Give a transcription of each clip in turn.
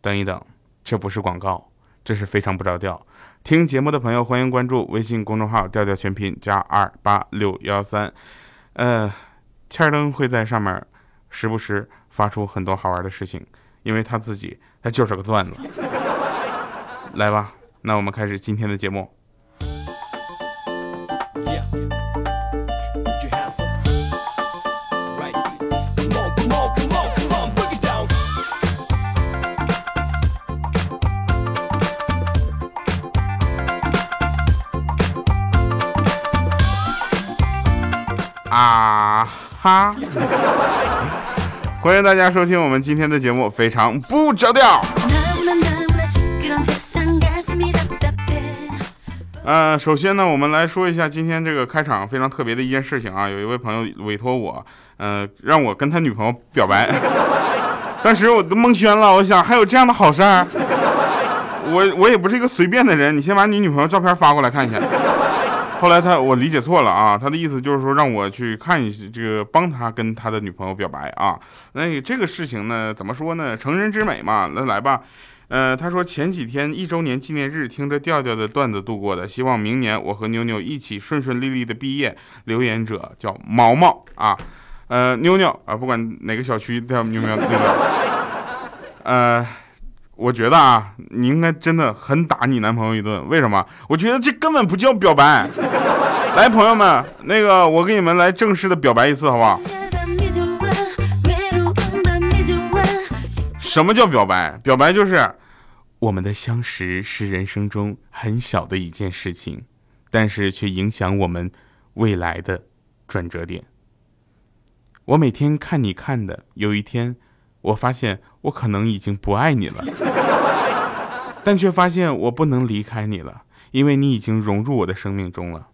等一等，这不是广告，这是非常不着调。听节目的朋友，欢迎关注微信公众号“调调全拼加二八六幺三”。呃，欠儿登会在上面时不时发出很多好玩的事情，因为他自己他就是个段子。来吧，那我们开始今天的节目。哈！欢迎大家收听我们今天的节目，非常不着调。呃，首先呢，我们来说一下今天这个开场非常特别的一件事情啊。有一位朋友委托我，呃，让我跟他女朋友表白。当时我都蒙圈了，我想还有这样的好事儿？我我也不是一个随便的人，你先把你女朋友照片发过来看一下。后来他我理解错了啊，他的意思就是说让我去看一下这个帮他跟他的女朋友表白啊。那这个事情呢，怎么说呢？成人之美嘛，那来吧。呃，他说前几天一周年纪念日听着调调的段子度过的，希望明年我和妞妞一起顺顺利利的毕业。留言者叫毛毛啊，呃，妞妞啊，不管哪个小区叫妞妞那个，呃。我觉得啊，你应该真的很打你男朋友一顿。为什么？我觉得这根本不叫表白。来，朋友们，那个我给你们来正式的表白一次，好不好？什么叫表白？表白就是我们的相识是人生中很小的一件事情，但是却影响我们未来的转折点。我每天看你看的，有一天。我发现我可能已经不爱你了，但却发现我不能离开你了，因为你已经融入我的生命中了，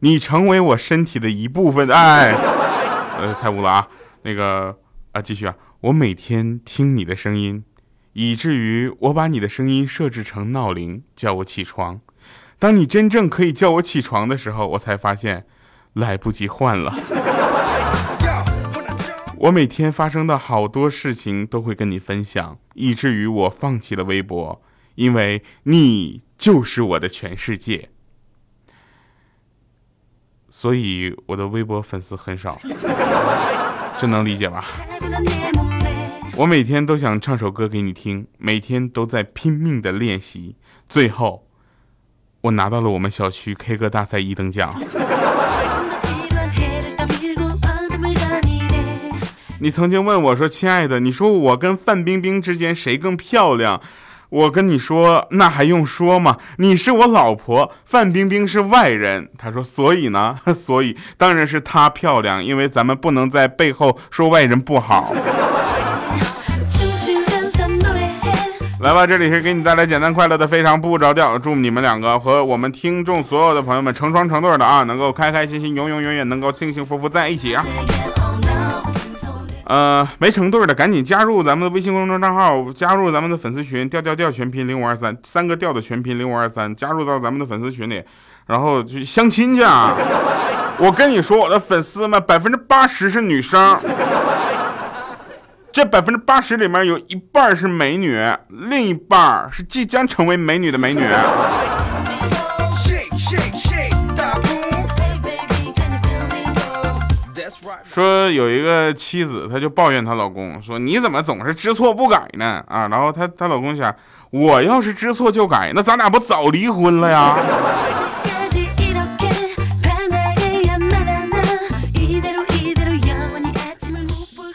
你成为我身体的一部分。哎，呃，太污了啊！那个啊，继续啊！我每天听你的声音，以至于我把你的声音设置成闹铃，叫我起床。当你真正可以叫我起床的时候，我才发现来不及换了。我每天发生的好多事情都会跟你分享，以至于我放弃了微博，因为你就是我的全世界。所以我的微博粉丝很少，这能理解吧？我每天都想唱首歌给你听，每天都在拼命的练习，最后我拿到了我们小区 K 歌大赛一等奖。你曾经问我说：“亲爱的，你说我跟范冰冰之间谁更漂亮？”我跟你说，那还用说吗？你是我老婆，范冰冰是外人。他说：“所以呢？所以当然是她漂亮，因为咱们不能在背后说外人不好。”来吧，这里是给你带来简单快乐的非常不着调。祝你们两个和我们听众所有的朋友们成双成对的啊，能够开开心心、永永远远能够幸幸福福在一起啊！呃，没成对的赶紧加入咱们的微信公众账号，加入咱们的粉丝群，调调调全拼零五二三，三个调的全拼零五二三，加入到咱们的粉丝群里，然后去相亲去。啊！我跟你说，我的粉丝们百分之八十是女生，这百分之八十里面有一半是美女，另一半是即将成为美女的美女。说有一个妻子，她就抱怨她老公说：“你怎么总是知错不改呢？”啊，然后她她老公想：“我要是知错就改，那咱俩不早离婚了呀？”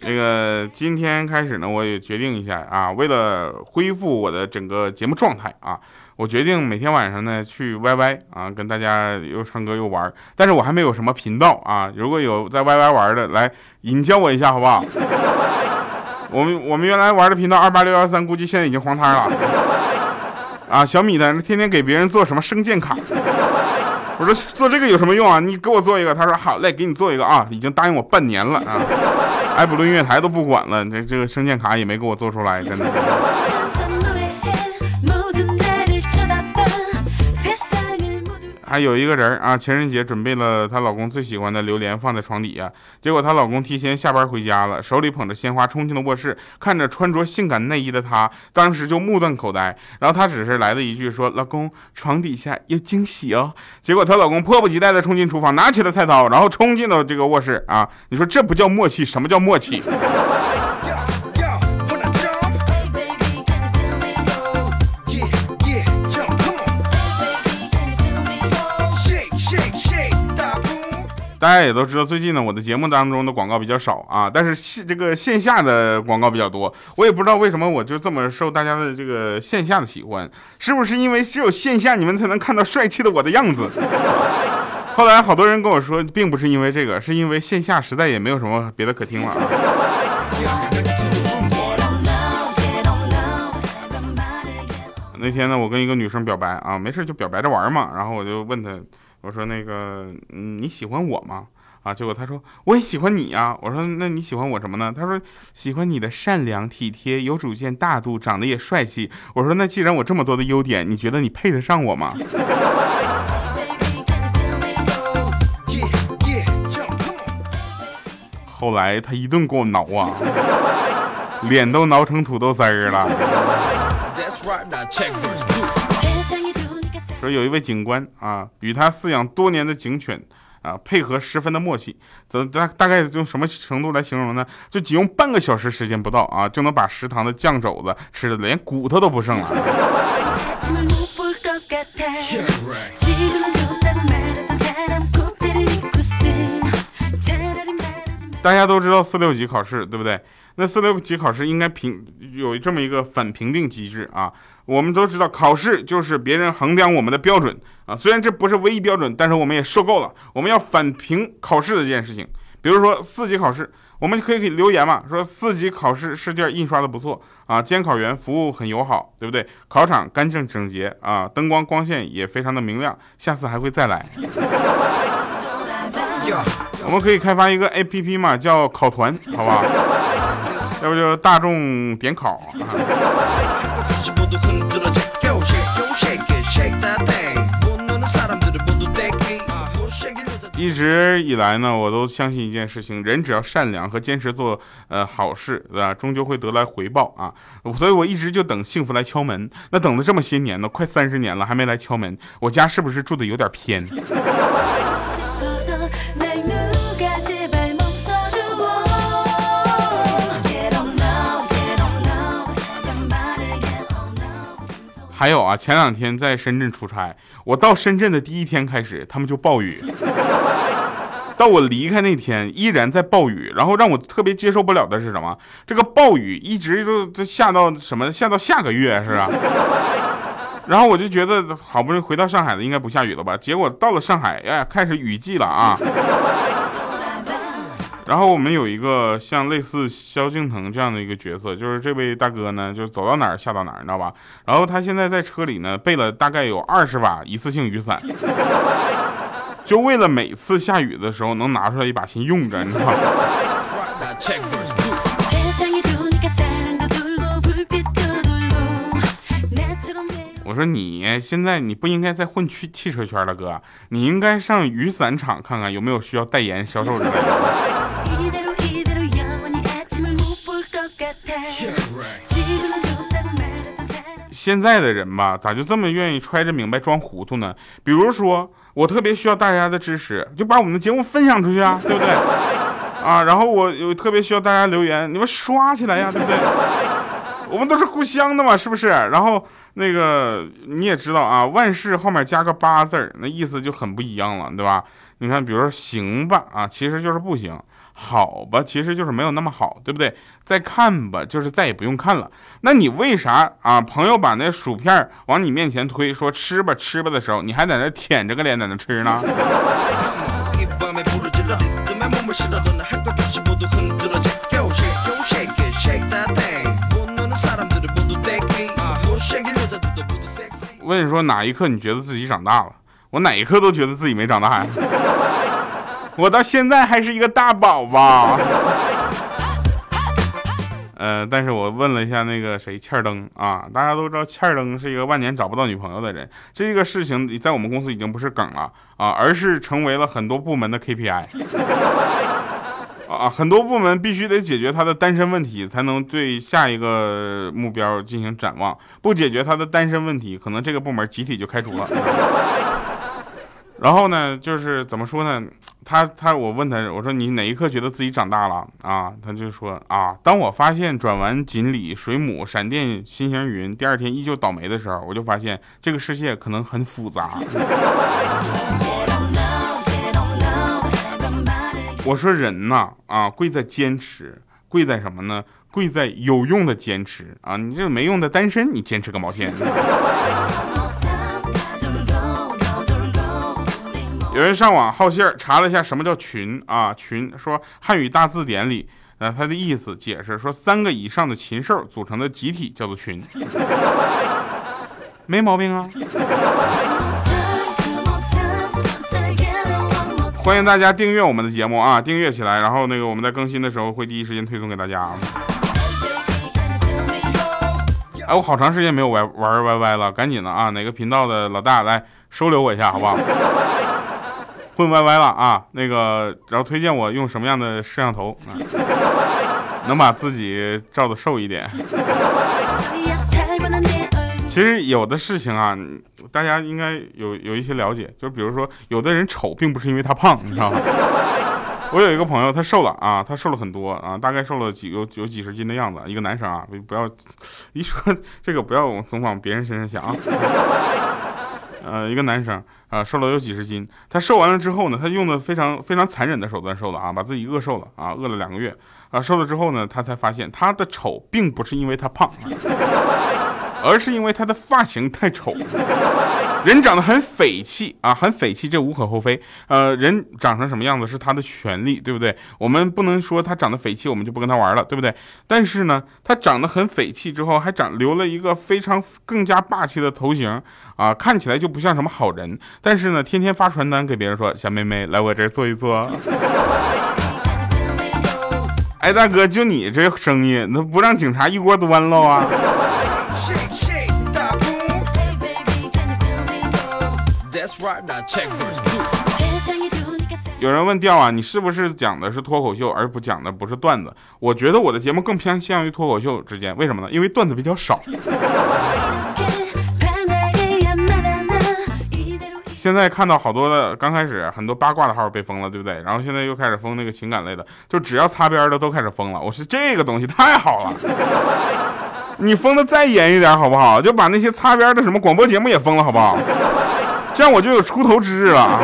这个今天开始呢，我也决定一下啊，为了恢复我的整个节目状态啊。我决定每天晚上呢去 YY 啊，跟大家又唱歌又玩但是我还没有什么频道啊。如果有在 YY 玩的，来引教我一下好不好？我们我们原来玩的频道二八六幺三，估计现在已经黄摊了。啊，小米的天天给别人做什么声健卡？我说做这个有什么用啊？你给我做一个。他说好嘞，给你做一个啊，已经答应我半年了啊。爱普论乐台都不管了，这这个声健卡也没给我做出来，真的。还有一个人啊，情人节准备了她老公最喜欢的榴莲放在床底下，结果她老公提前下班回家了，手里捧着鲜花冲进了卧室，看着穿着性感内衣的她，当时就目瞪口呆。然后她只是来了一句说：“老公，床底下有惊喜哦。”结果她老公迫不及待地冲进厨房，拿起了菜刀，然后冲进了这个卧室啊！你说这不叫默契，什么叫默契？大家也都知道，最近呢，我的节目当中的广告比较少啊，但是线这个线下的广告比较多。我也不知道为什么我就这么受大家的这个线下的喜欢，是不是因为只有线下你们才能看到帅气的我的样子？后来好多人跟我说，并不是因为这个，是因为线下实在也没有什么别的可听了。那天呢，我跟一个女生表白啊，没事就表白着玩嘛，然后我就问她。我说那个，你喜欢我吗？啊，结果他说我也喜欢你呀。我说那你喜欢我什么呢？他说喜欢你的善良、体贴、有主见、大度，长得也帅气。我说那既然我这么多的优点，你觉得你配得上我吗？后来他一顿给我挠啊，脸都挠成土豆丝儿了。有一位警官啊，与他饲养多年的警犬啊，配合十分的默契。怎大大概用什么程度来形容呢？就仅用半个小时时间不到啊，就能把食堂的酱肘子吃的连骨头都不剩了。大家都知道四六级考试，对不对？那四六级考试应该评有这么一个反评定机制啊。我们都知道，考试就是别人衡量我们的标准啊。虽然这不是唯一标准，但是我们也受够了。我们要反评考试的这件事情。比如说四级考试，我们可以留言嘛，说四级考试试卷印刷的不错啊，监考员服务很友好，对不对？考场干净整洁啊，灯光光线也非常的明亮，下次还会再来。我们可以开发一个 A P P 嘛，叫考团，好不好？要不就大众点考。一直以来呢，我都相信一件事情：人只要善良和坚持做呃好事，对吧？终究会得来回报啊！所以我一直就等幸福来敲门。那等了这么些年了，快三十年了，还没来敲门，我家是不是住的有点偏？还有啊，前两天在深圳出差，我到深圳的第一天开始，他们就暴雨，到我离开那天依然在暴雨，然后让我特别接受不了的是什么？这个暴雨一直都都下到什么？下到下个月是吧？然后我就觉得好不容易回到上海了，应该不下雨了吧？结果到了上海，哎，开始雨季了啊！然后我们有一个像类似萧敬腾这样的一个角色，就是这位大哥呢，就是走到哪儿下到哪儿，你知道吧？然后他现在在车里呢，备了大概有二十把一次性雨伞，就为了每次下雨的时候能拿出来一把先用着，你知道吗？我说你现在你不应该再混去汽车圈了，哥，你应该上雨伞厂看看有没有需要代言销售之类的。现在的人吧，咋就这么愿意揣着明白装糊涂呢？比如说，我特别需要大家的支持，就把我们的节目分享出去啊，对不对？啊，然后我有特别需要大家留言，你们刷起来呀，对不对？我们都是互相的嘛，是不是？然后那个你也知道啊，万事后面加个八字儿，那意思就很不一样了，对吧？你看，比如说行吧，啊，其实就是不行。好吧，其实就是没有那么好，对不对？再看吧，就是再也不用看了。那你为啥啊？朋友把那薯片往你面前推，说吃吧吃吧的时候，你还在那舔着个脸在那吃呢？问你说哪一刻你觉得自己长大了？我哪一刻都觉得自己没长大呀。我到现在还是一个大宝宝。呃，但是我问了一下那个谁欠儿登啊，大家都知道欠儿登是一个万年找不到女朋友的人，这个事情在我们公司已经不是梗了啊，而是成为了很多部门的 KPI。啊，很多部门必须得解决他的单身问题，才能对下一个目标进行展望。不解决他的单身问题，可能这个部门集体就开除了。然后呢，就是怎么说呢？他他，我问他，我说你哪一刻觉得自己长大了啊？他就说啊，当我发现转完锦鲤、水母、闪电、心形云，第二天依旧倒霉的时候，我就发现这个世界可能很复杂。我说人呐，啊，贵在坚持，贵在什么呢？贵在有用的坚持啊！你这个没用的单身，你坚持个毛线？有人上网好信儿查了一下什么叫群啊？群说汉语大字典里，呃，它的意思解释说三个以上的禽兽组成的集体叫做群，没毛病啊。欢迎大家订阅我们的节目啊，订阅起来，然后那个我们在更新的时候会第一时间推送给大家啊。哎，我好长时间没有玩玩 YY 了，赶紧的啊！哪个频道的老大来收留我一下，好不好？混歪歪了啊，那个然后推荐我用什么样的摄像头，啊 能把自己照的瘦一点。其实有的事情啊，大家应该有有一些了解，就比如说，有的人丑并不是因为他胖，你知道吗？我有一个朋友，他瘦了啊，他瘦了很多啊，大概瘦了几有有几十斤的样子，一个男生啊，不要一说这个不要总往别人身上想啊。呃，一个男生啊，瘦了有几十斤，他瘦完了之后呢，他用的非常非常残忍的手段瘦了啊，把自己饿瘦了啊，饿了两个月啊，瘦了之后呢，他才发现他的丑并不是因为他胖。而是因为他的发型太丑，人长得很匪气啊，很匪气，这无可厚非。呃，人长成什么样子是他的权利，对不对？我们不能说他长得匪气，我们就不跟他玩了，对不对？但是呢，他长得很匪气之后，还长留了一个非常更加霸气的头型啊，看起来就不像什么好人。但是呢，天天发传单给别人说，小妹妹来我这儿坐一坐。哎，大哥，就你这声音，那不让警察一锅端了啊？有人问调啊，你是不是讲的是脱口秀，而不讲的不是段子？我觉得我的节目更偏向于脱口秀之间，为什么呢？因为段子比较少。现在看到好多的，刚开始很多八卦的号被封了，对不对？然后现在又开始封那个情感类的，就只要擦边的都开始封了。我说这个东西太好了，你封的再严一点好不好？就把那些擦边的什么广播节目也封了，好不好？这样我就有出头之日了。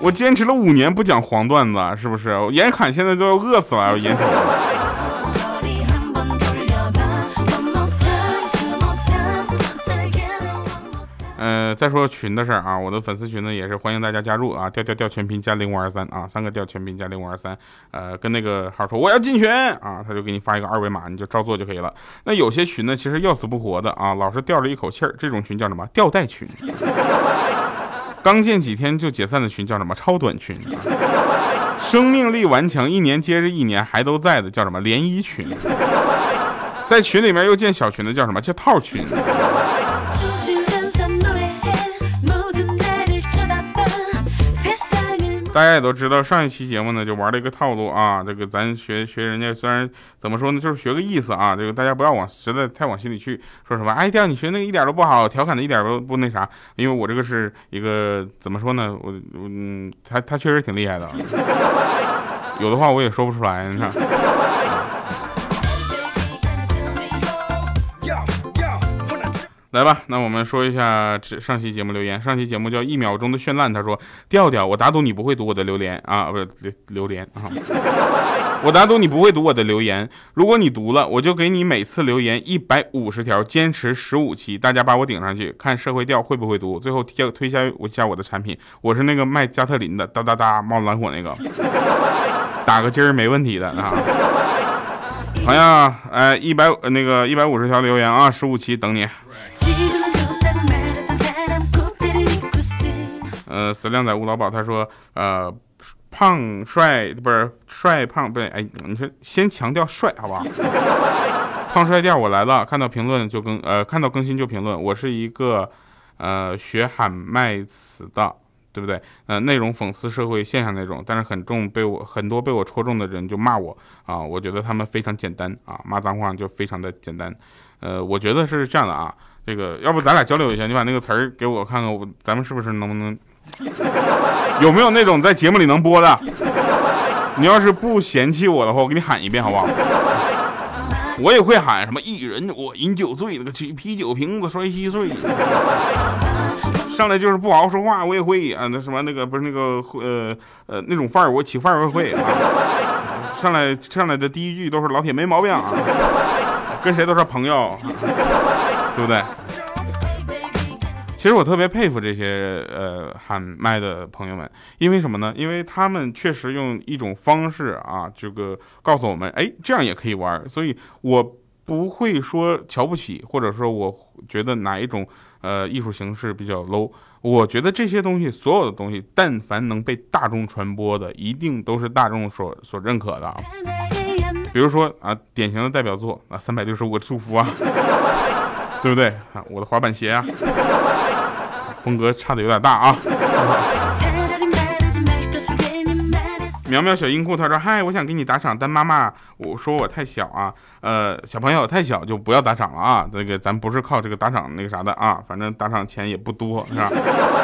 我坚持了五年不讲黄段子，是不是？严侃现在都要饿死了，眼瞅。呃，再说群的事儿啊，我的粉丝群呢也是欢迎大家加入啊，调调调全拼加零五二三啊，三个调全拼加零五二三，呃，跟那个号说我要进群啊，他就给你发一个二维码，你就照做就可以了。那有些群呢，其实要死不活的啊，老是吊着一口气儿，这种群叫什么？吊带群。刚建几天就解散的群叫什么？超短群。生命力顽强，一年接着一年还都在的叫什么？连衣群。在群里面又建小群的叫什么？叫套群。大家也都知道，上一期节目呢就玩了一个套路啊，这个咱学学人家，虽然怎么说呢，就是学个意思啊。这个大家不要往实在太往心里去，说什么哎，调你学那个一点都不好，调侃的一点都不那啥。因为我这个是一个怎么说呢，我嗯，他他确实挺厉害的，有的话我也说不出来，你看。来吧，那我们说一下这上期节目留言。上期节目叫一秒钟的绚烂，他说：调调，我打赌你不会读我的留言啊，不是榴榴莲啊。我打赌你不会读我的留言，如果你读了，我就给你每次留言一百五十条，坚持十五期，大家把我顶上去，看社会调会不会读。最后推推销一下我的产品，我是那个卖加特林的，哒哒哒冒蓝火那个，打个鸡儿没问题的啊。好呀，哎，一百那个一百五十条留言啊，十五期等你。呃，死靓仔吴老宝他说，呃。胖帅不是帅胖不对，哎，你说先强调帅好不好？胖帅店我来了，看到评论就更呃看到更新就评论，我是一个呃学喊麦词的。对不对？呃，内容讽刺社会现象那种，但是很重被我很多被我戳中的人就骂我啊，我觉得他们非常简单啊，骂脏话就非常的简单。呃，我觉得是这样的啊，这个要不咱俩交流一下，你把那个词儿给我看看，我咱们是不是能不能 有没有那种在节目里能播的？你要是不嫌弃我的话，我给你喊一遍好不好？我也会喊什么一人我饮酒醉，那个啤啤酒瓶子摔稀碎。上来就是不好好说话，我也会啊。那什么，那个不是那个呃呃那种范儿，我起范儿会啊。上来上来的第一句都是老铁没毛病啊，跟谁都是朋友，对不对？其实我特别佩服这些呃喊麦的朋友们，因为什么呢？因为他们确实用一种方式啊，这个告诉我们，哎，这样也可以玩。所以我不会说瞧不起，或者说我觉得哪一种。呃，艺术形式比较 low，我觉得这些东西，所有的东西，但凡能被大众传播的，一定都是大众所所认可的。比如说啊，典型的代表作啊，三百六十五个祝福啊，对不对啊？我的滑板鞋啊，风格差的有点大啊。苗苗小音库他说嗨，我想给你打赏，但妈妈我说我太小啊，呃，小朋友太小就不要打赏了啊。这个咱不是靠这个打赏那个啥的啊，反正打赏钱也不多，是吧？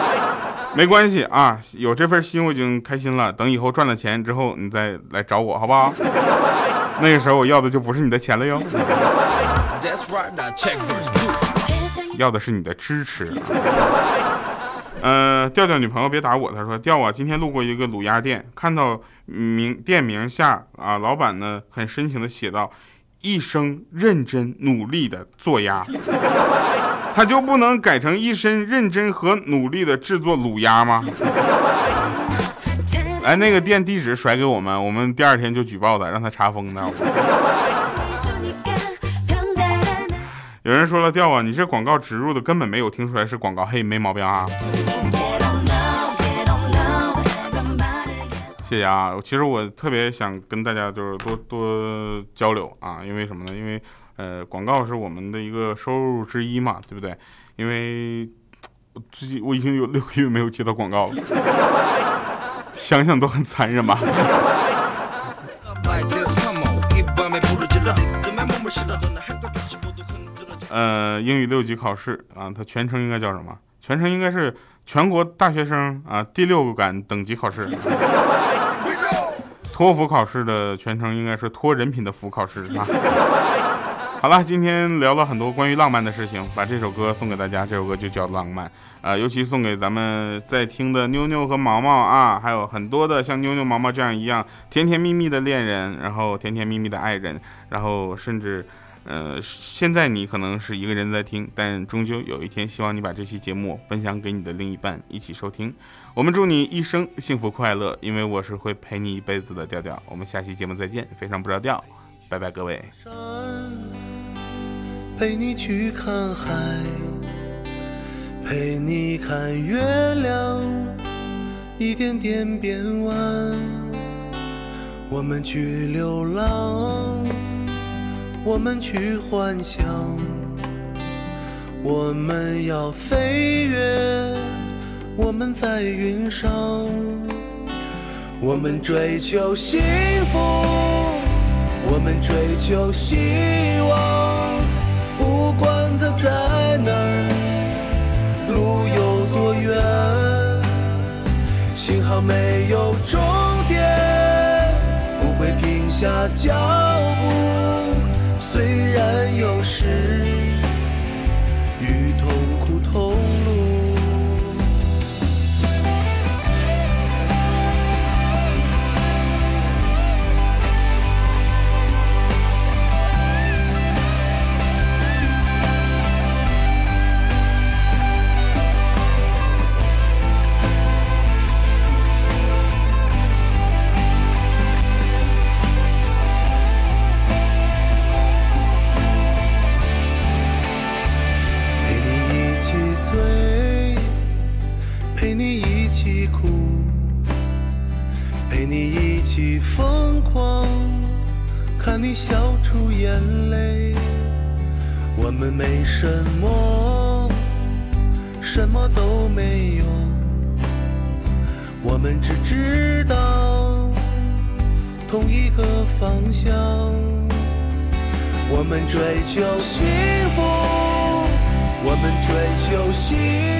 没关系啊，有这份心我已经开心了。等以后赚了钱之后，你再来找我，好不好？那个时候我要的就不是你的钱了哟，要的是你的支持。呃，调调女朋友别打我，他说调啊，今天路过一个卤鸭店，看到。名店名下啊，老板呢很深情的写道：“一生认真努力的做鸭，他就不能改成一生认真和努力的制作卤鸭吗？”来，那个店地址甩给我们，我们第二天就举报他，让他查封的。有人说了，调啊，你这广告植入的根本没有听出来是广告，嘿，没毛病啊。谢谢啊，其实我特别想跟大家就是多多交流啊，因为什么呢？因为呃，广告是我们的一个收入之一嘛，对不对？因为最近我已经有六个月没有接到广告了，想想都很残忍吧。呃，英语六级考试啊，它全称应该叫什么？全称应该是全国大学生啊第六感等级考试。托福考试的全称应该是托人品的福考试啊。好了，今天聊了很多关于浪漫的事情，把这首歌送给大家，这首歌就叫《浪漫》啊，尤其送给咱们在听的妞妞和毛毛啊，还有很多的像妞妞、毛毛这样一样甜甜蜜蜜的恋人，然后甜甜蜜蜜的爱人，然后甚至。呃，现在你可能是一个人在听，但终究有一天，希望你把这期节目分享给你的另一半一起收听。我们祝你一生幸福快乐，因为我是会陪你一辈子的调调。我们下期节目再见，非常不着调，拜拜各位。陪你去看海，陪你看月亮一点点变弯，我们去流浪。我们去幻想，我们要飞跃，我们在云上，我们追求幸福，我们追求希望，不管它在哪儿，路有多远，幸好没有终点，不会停下脚步。然有时。们追